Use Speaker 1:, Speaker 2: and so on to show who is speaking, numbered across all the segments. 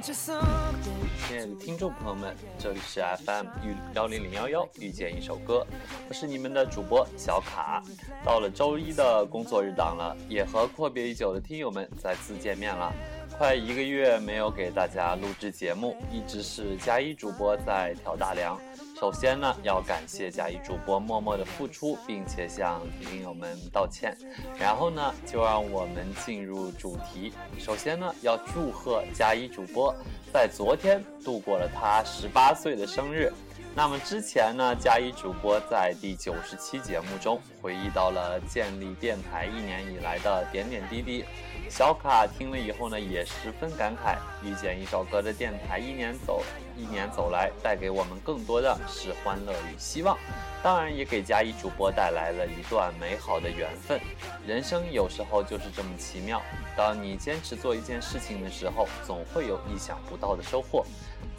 Speaker 1: 亲爱的听众朋友们，这里是 FM 幺零零幺幺，遇见一首歌，我是你们的主播小卡。到了周一的工作日档了，也和阔别已久的听友们再次见面了。快一个月没有给大家录制节目，一直是加一主播在挑大梁。首先呢，要感谢佳怡主播默默的付出，并且向听友们道歉。然后呢，就让我们进入主题。首先呢，要祝贺佳怡主播在昨天度过了她十八岁的生日。那么之前呢，加一主播在第九十期节目中回忆到了建立电台一年以来的点点滴滴。小卡听了以后呢，也十分感慨。遇见一首歌的电台，一年走一年走来，带给我们更多的是欢乐与希望，当然也给嘉一主播带来了一段美好的缘分。人生有时候就是这么奇妙，当你坚持做一件事情的时候，总会有意想不到的收获。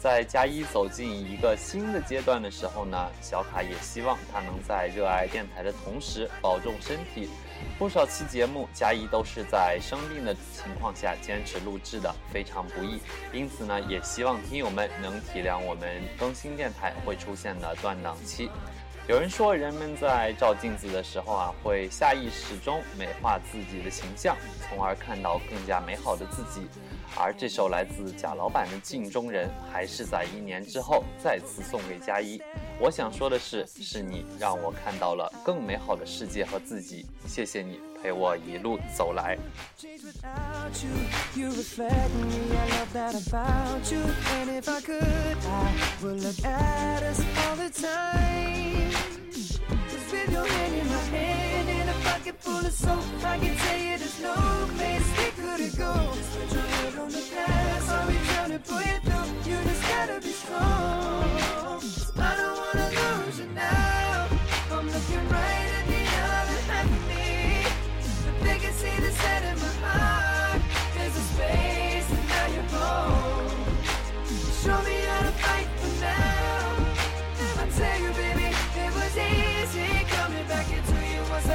Speaker 1: 在加一走进一个新的阶段的时候呢，小卡也希望他能在热爱电台的同时保重身体。不少期节目，加一都是在生病的情况下坚持录制的，非常不易。因此呢，也希望听友们能体谅我们更新电台会出现的断档期。有人说，人们在照镜子的时候啊，会下意识中美化自己的形象，从而看到更加美好的自己。而这首来自贾老板的《镜中人》，还是在一年之后再次送给嘉一。我想说的是，是你让我看到了更美好的世界和自己。谢谢你陪我一路走来。
Speaker 2: with your hand in my hand in a pocket full of soap. I can tell you there's no place we could go. Just put your head on the glass, I'll be trying to pull you through. You just gotta be strong.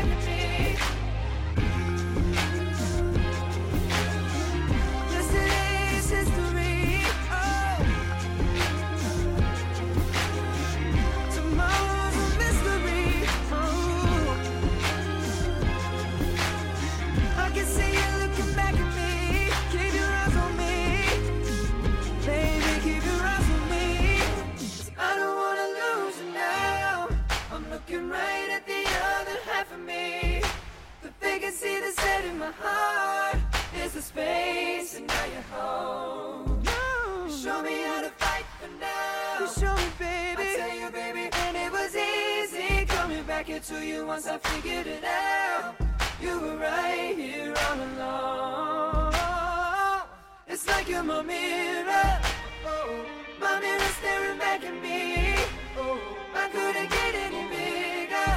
Speaker 2: time. Once I figured it out. You were right here all along. It's like you're my mirror. My mirror staring back at me. Oh, I couldn't get any bigger.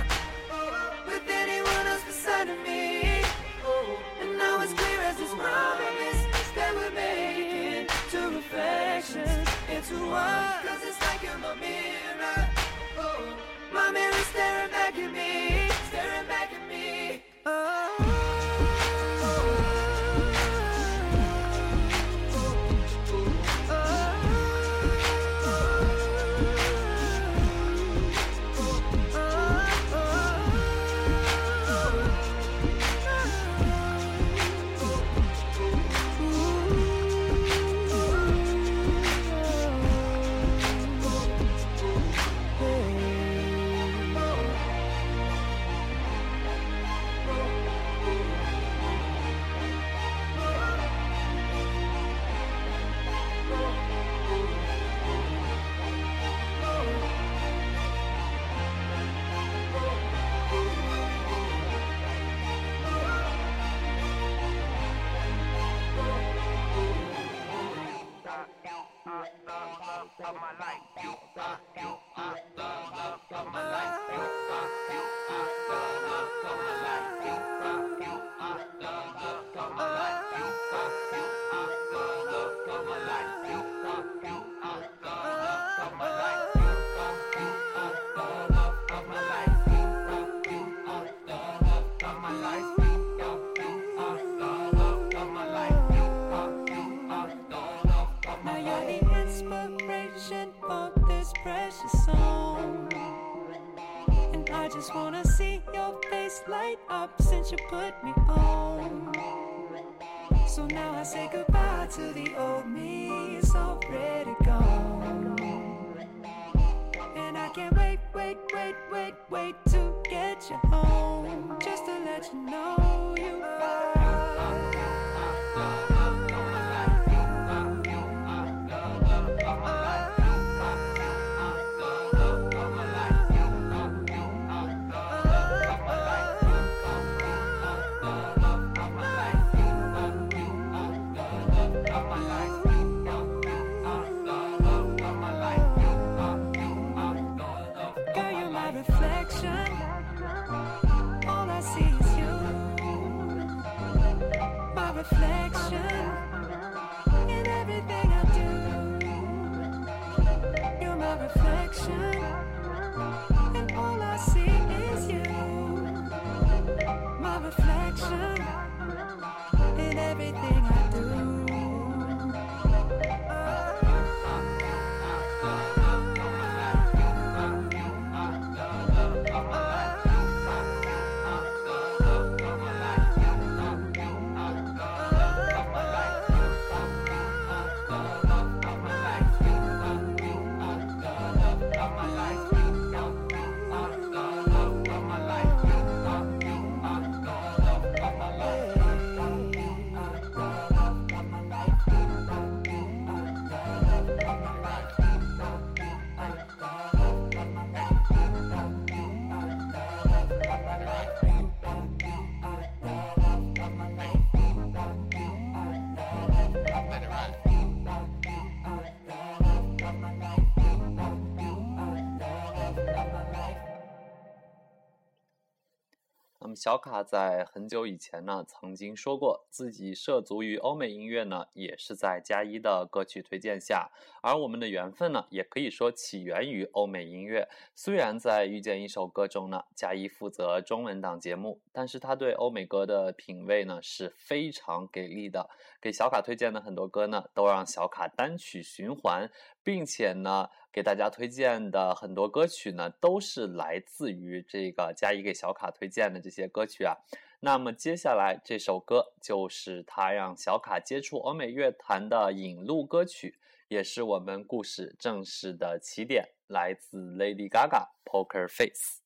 Speaker 2: With anyone else beside of me. Oh, and now it's clear as this promise that we're making two reflections into one. Cause it's like you're my mirror. Oh, my mirror staring back at me, of my life. You are. Now I say goodbye to the old me, it's already gone. And I can't wait, wait, wait, wait, wait to get you home. Just to let you know you Girl,
Speaker 1: 那么小他在很久以前呢，曾经说过自己涉足于欧美音乐呢，也是在加一的歌曲推荐下，而我们的缘分呢，也可以说起源于欧美音乐。虽然在遇见一首歌中呢，加一负责中文档节目，但是他对欧美歌的品味呢是非常给力的。给小卡推荐的很多歌呢，都让小卡单曲循环，并且呢，给大家推荐的很多歌曲呢，都是来自于这个加一给小卡推荐的这些歌曲啊。那么接下来这首歌就是他让小卡接触欧美乐坛的引路歌曲，也是我们故事正式的起点，来自 Lady Gaga Poker Face。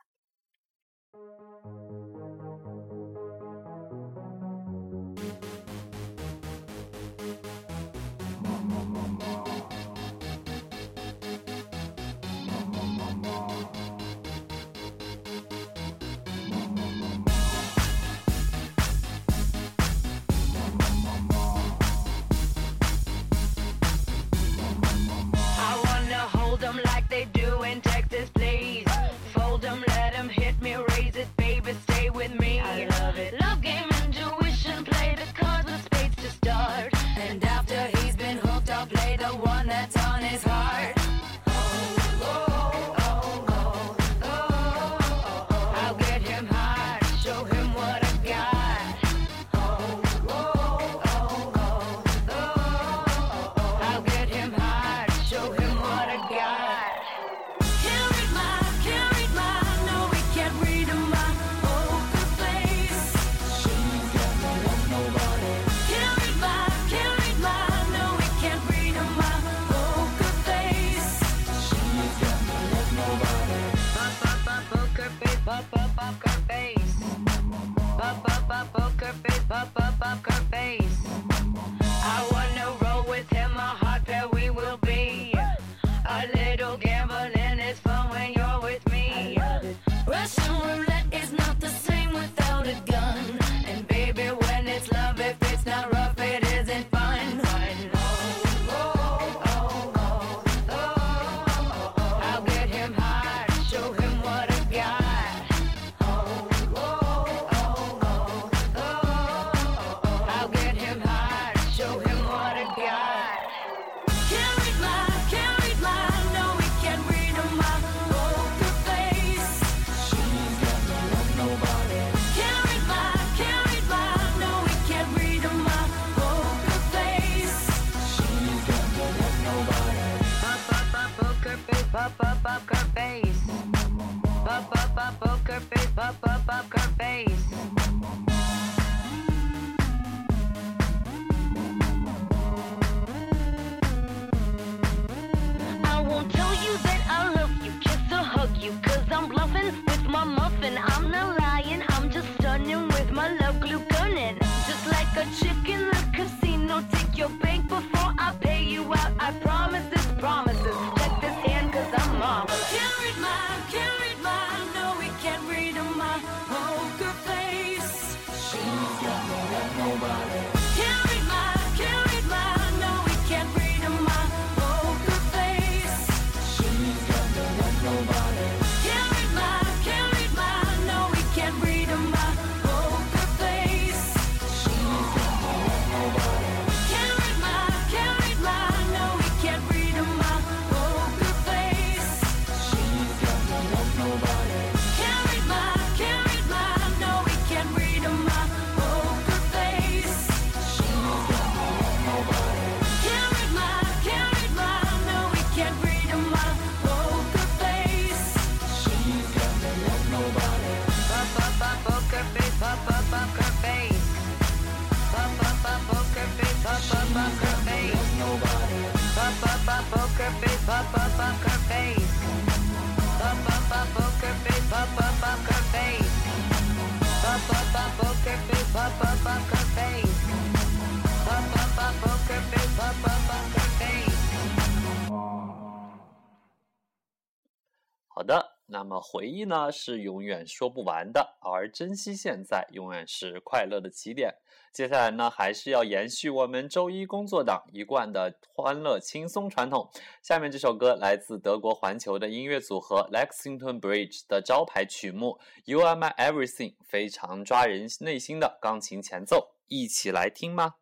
Speaker 1: 好的，那么回忆呢是永远说不完的，而珍惜现在永远是快乐的起点。接下来呢还是要延续我们周一工作党一贯的欢乐轻松传统。下面这首歌来自德国环球的音乐组合 lexington bridge 的招牌曲目 you are my everything 非常抓人内心的钢琴前奏一起来听吗？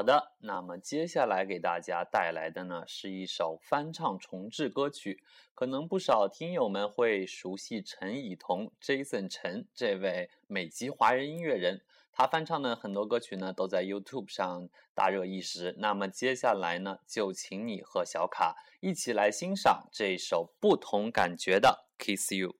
Speaker 3: 好的那么接下来给大家带来的呢是一首翻唱重置歌曲可能不少听友们会熟悉陈以桐 jason 陈这位美籍华人音乐人。他翻唱的很多歌曲呢都在 youtube 上大热一时。那么接下来呢就请你和小卡一起来欣赏这首不同感觉的 kiss you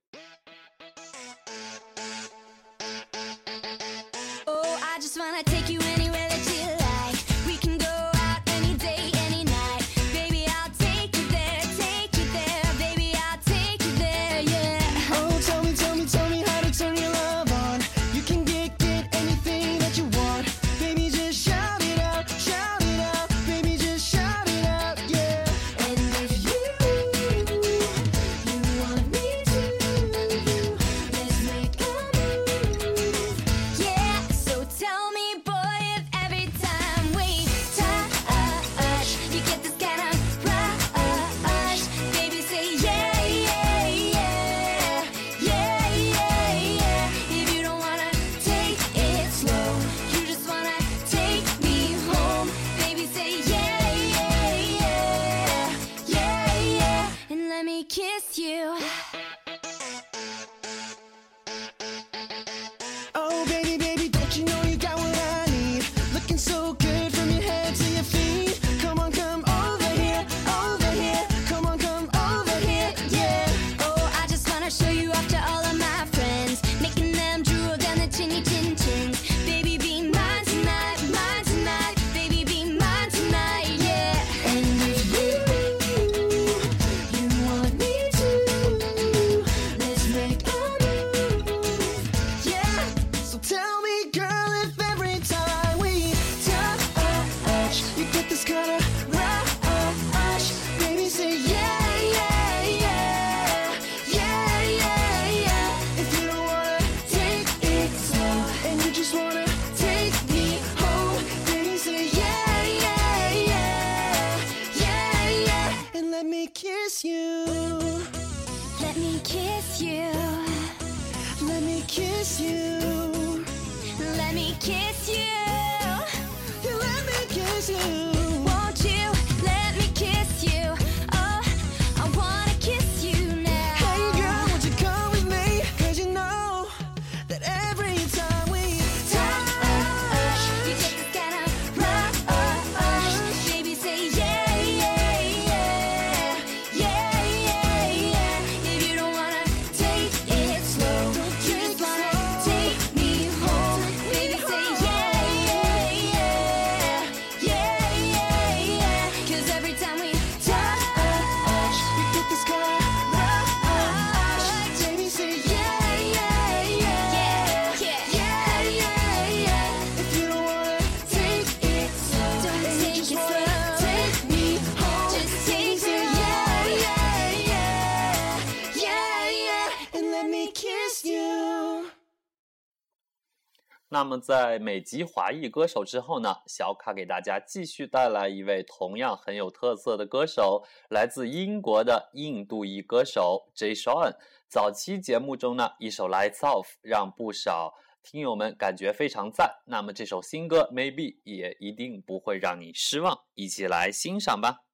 Speaker 3: 那么，在美籍华裔歌手之后呢，小卡给大家继续带来一位同样很有特色的歌手，来自英国的印度裔歌手 Jay Sean。早期节目中呢，一首《Lights Off》让不少听友们感觉非常赞。那么这首新歌 Maybe 也一定不会让你失望，一起来欣赏吧。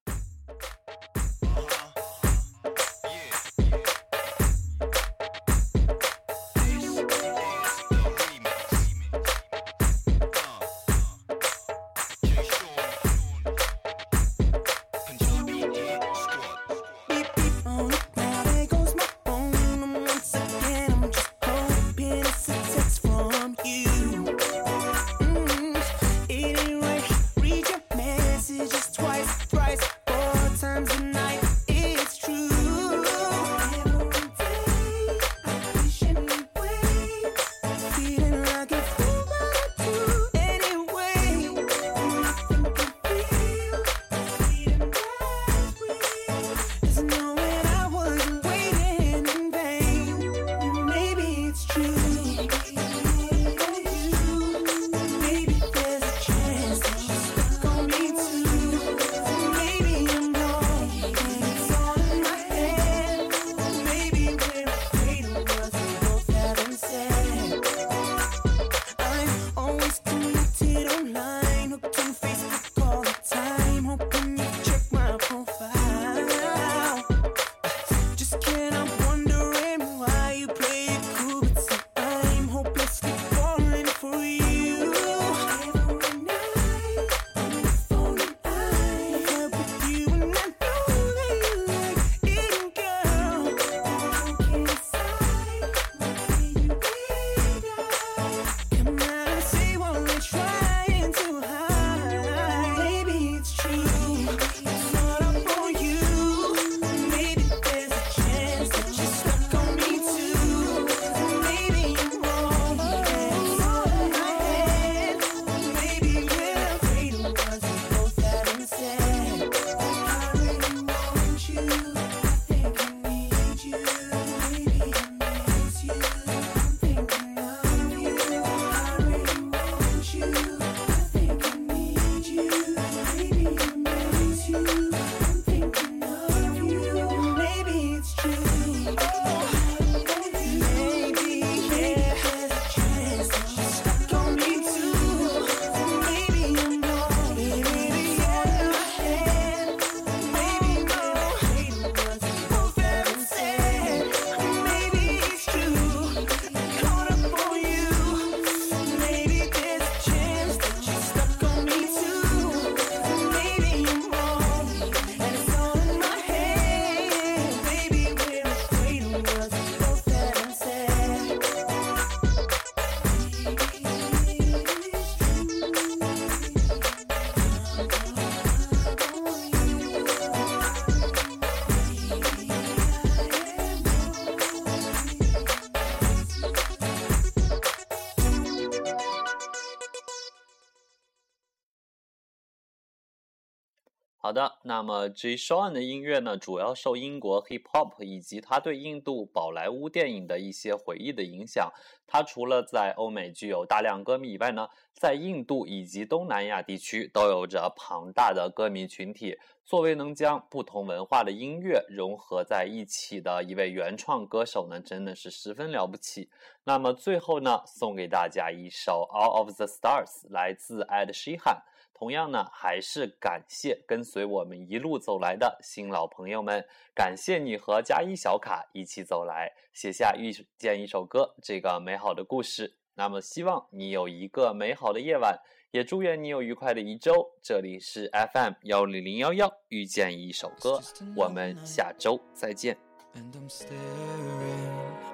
Speaker 1: 那么 J. Sean 的音乐呢，主要受英国 hip hop 以及他对印度宝莱坞电影的一些回忆的影响。他除了在欧美具有大量歌迷以外呢，在印度以及东南亚地区都有着庞大的歌迷群体。作为能将不同文化的音乐融合在一起的一位原创歌手呢，真的是十分了不起。那么最后呢，送给大家一首《All of the Stars》，来自 Ed Sheeran。同样呢，还是感谢跟随我们一路走来的新老朋友们，感谢你和加一小卡一起走来，写下遇见一首歌这个美好的故事。那么，希望你有一个美好的夜晚，也祝愿你有愉快的一周。这里是 FM 幺零零幺幺，遇见一首歌，我们下周再见。
Speaker 4: And I'm staring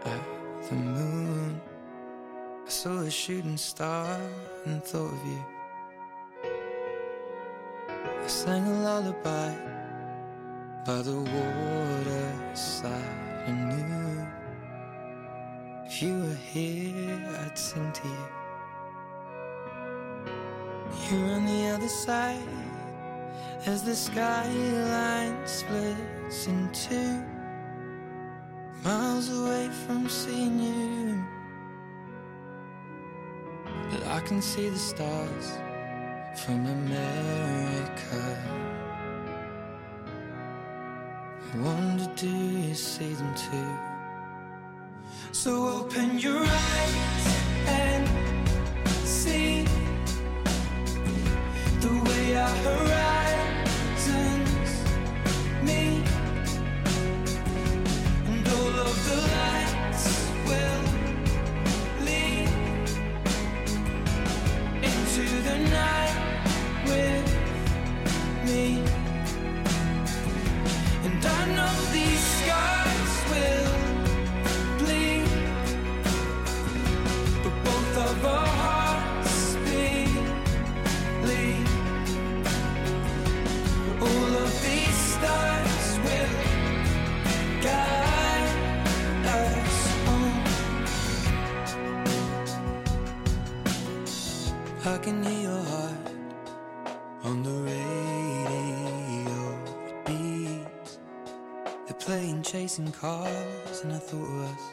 Speaker 4: at the moon. I saw a shooting star and thought of you. I sang a lullaby by the waterside and knew if you were here, I'd sing to you. You're on the other side as the skyline splits in two miles away from seeing you. But I can see the stars from America. I wonder, do you see them too? So open your eyes and cars, and I thought of us.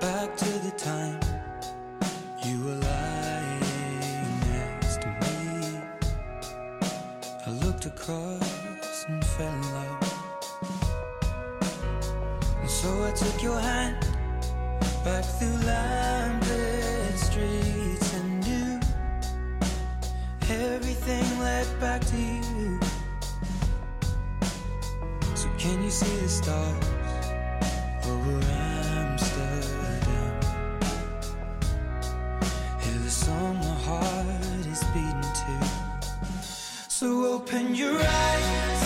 Speaker 4: Back to the time you were lying next to me. I looked across and fell in love. And so I took your hand back through lamplit streets and knew everything led back to you. Can you see the stars over Amsterdam? Hear the song my heart is beating to. So open your eyes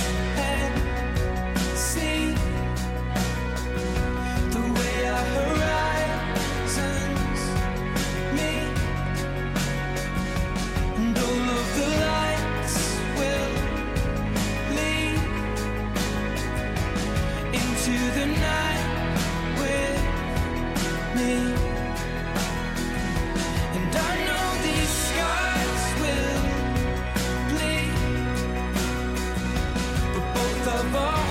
Speaker 4: lover.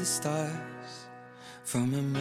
Speaker 4: The stars from America.